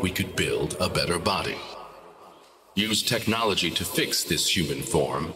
we could build a better body. Use technology to fix this human form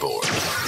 board.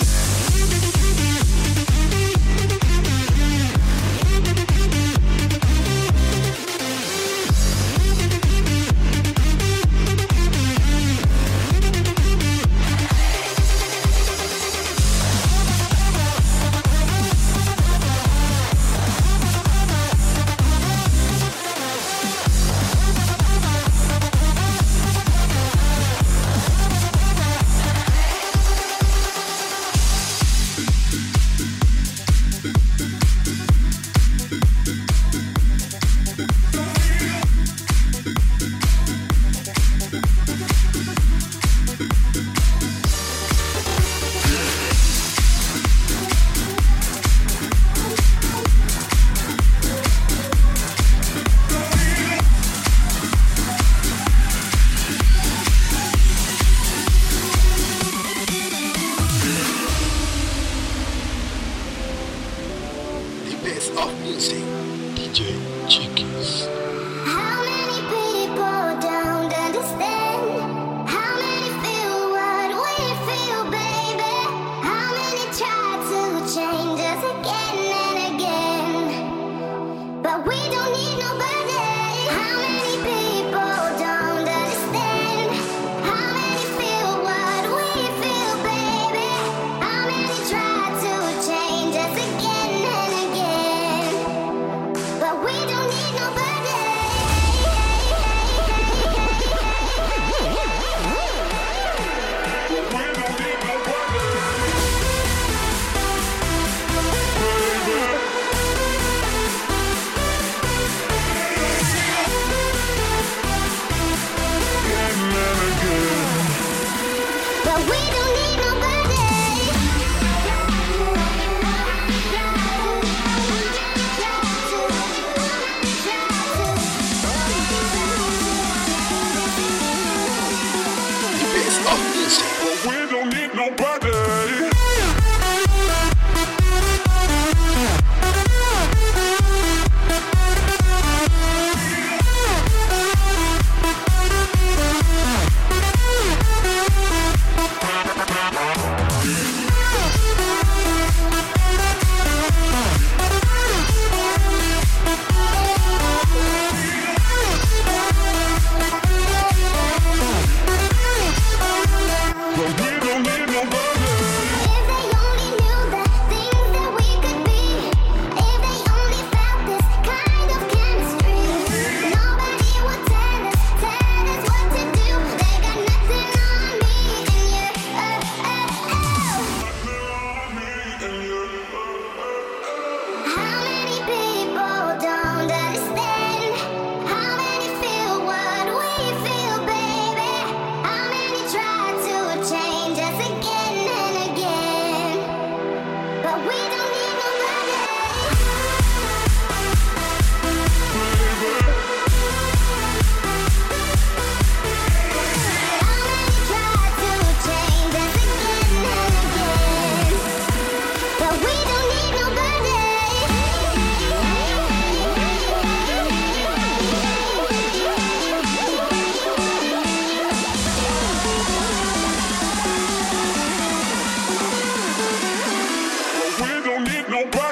won't break.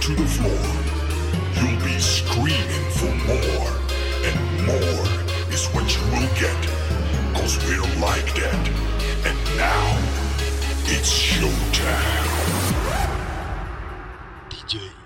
to the floor, you'll be screaming for more. And more is what you will get, cause we're like that. And now, it's showtime. DJ.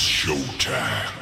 showtime.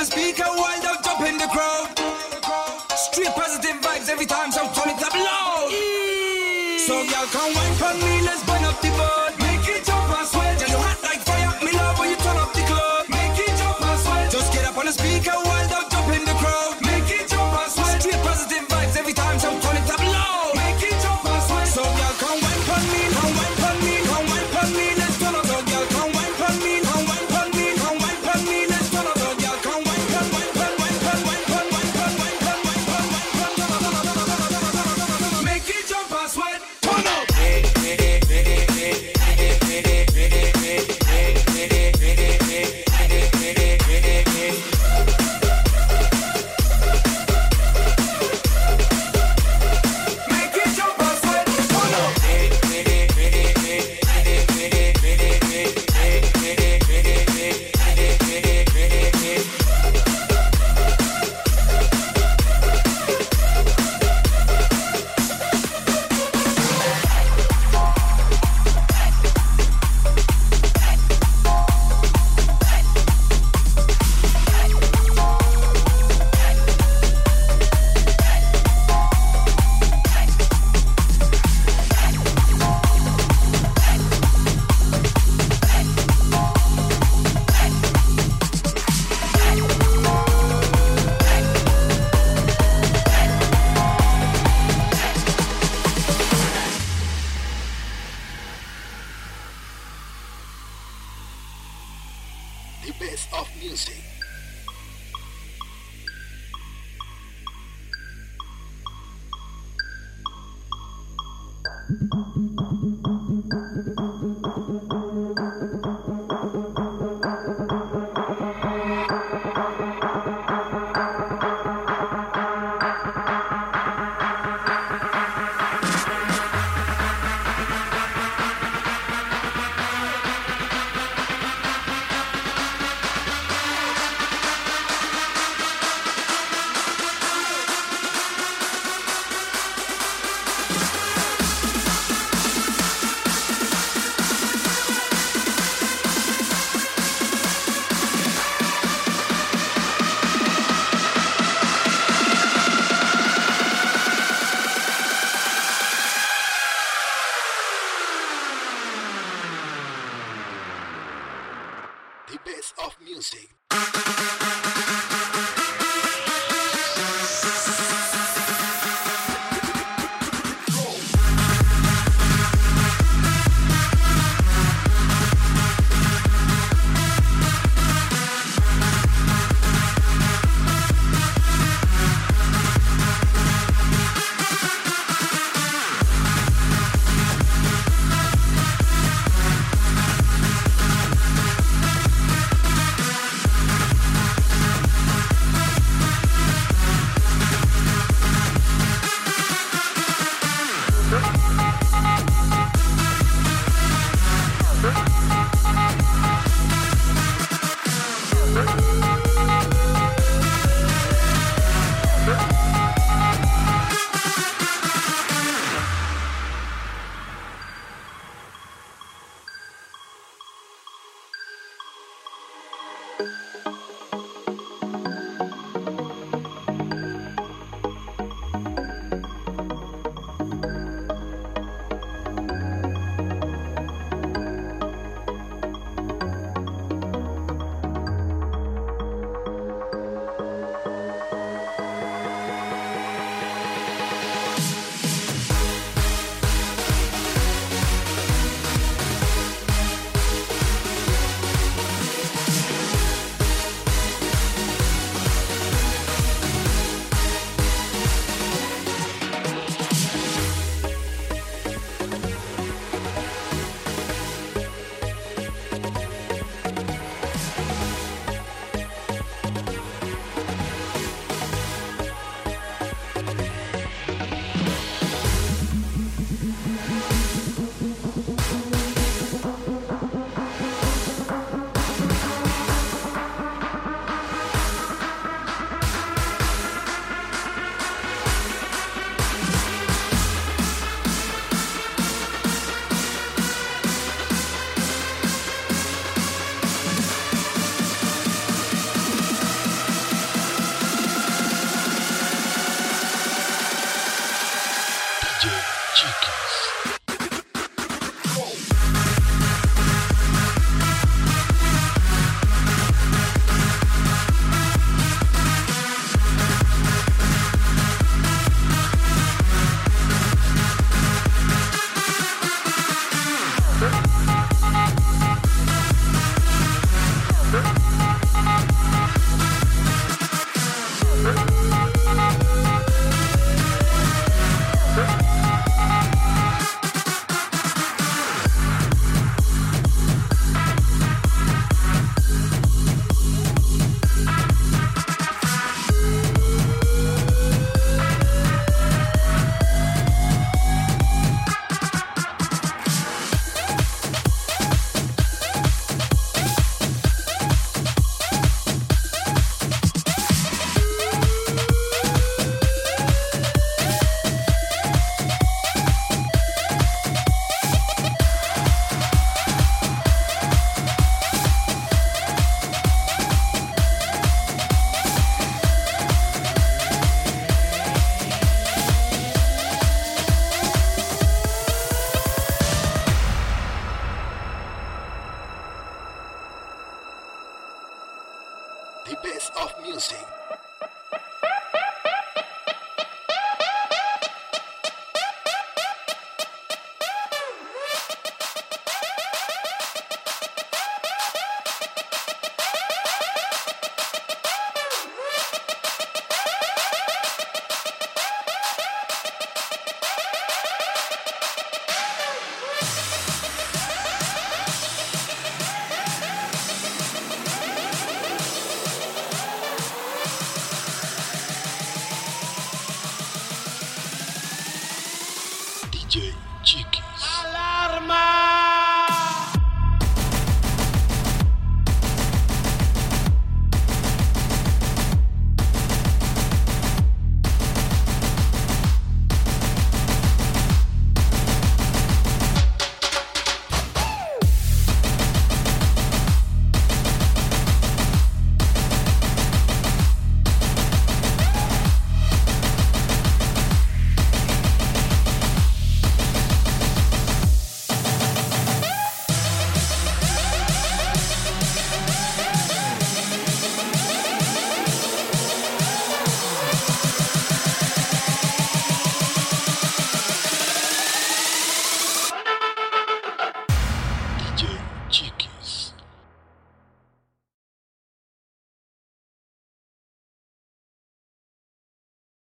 the speaker while they jump in the crowd. Street positive vibes every time, so turn it up loud. So y'all come wine for me, let's burn up the bar.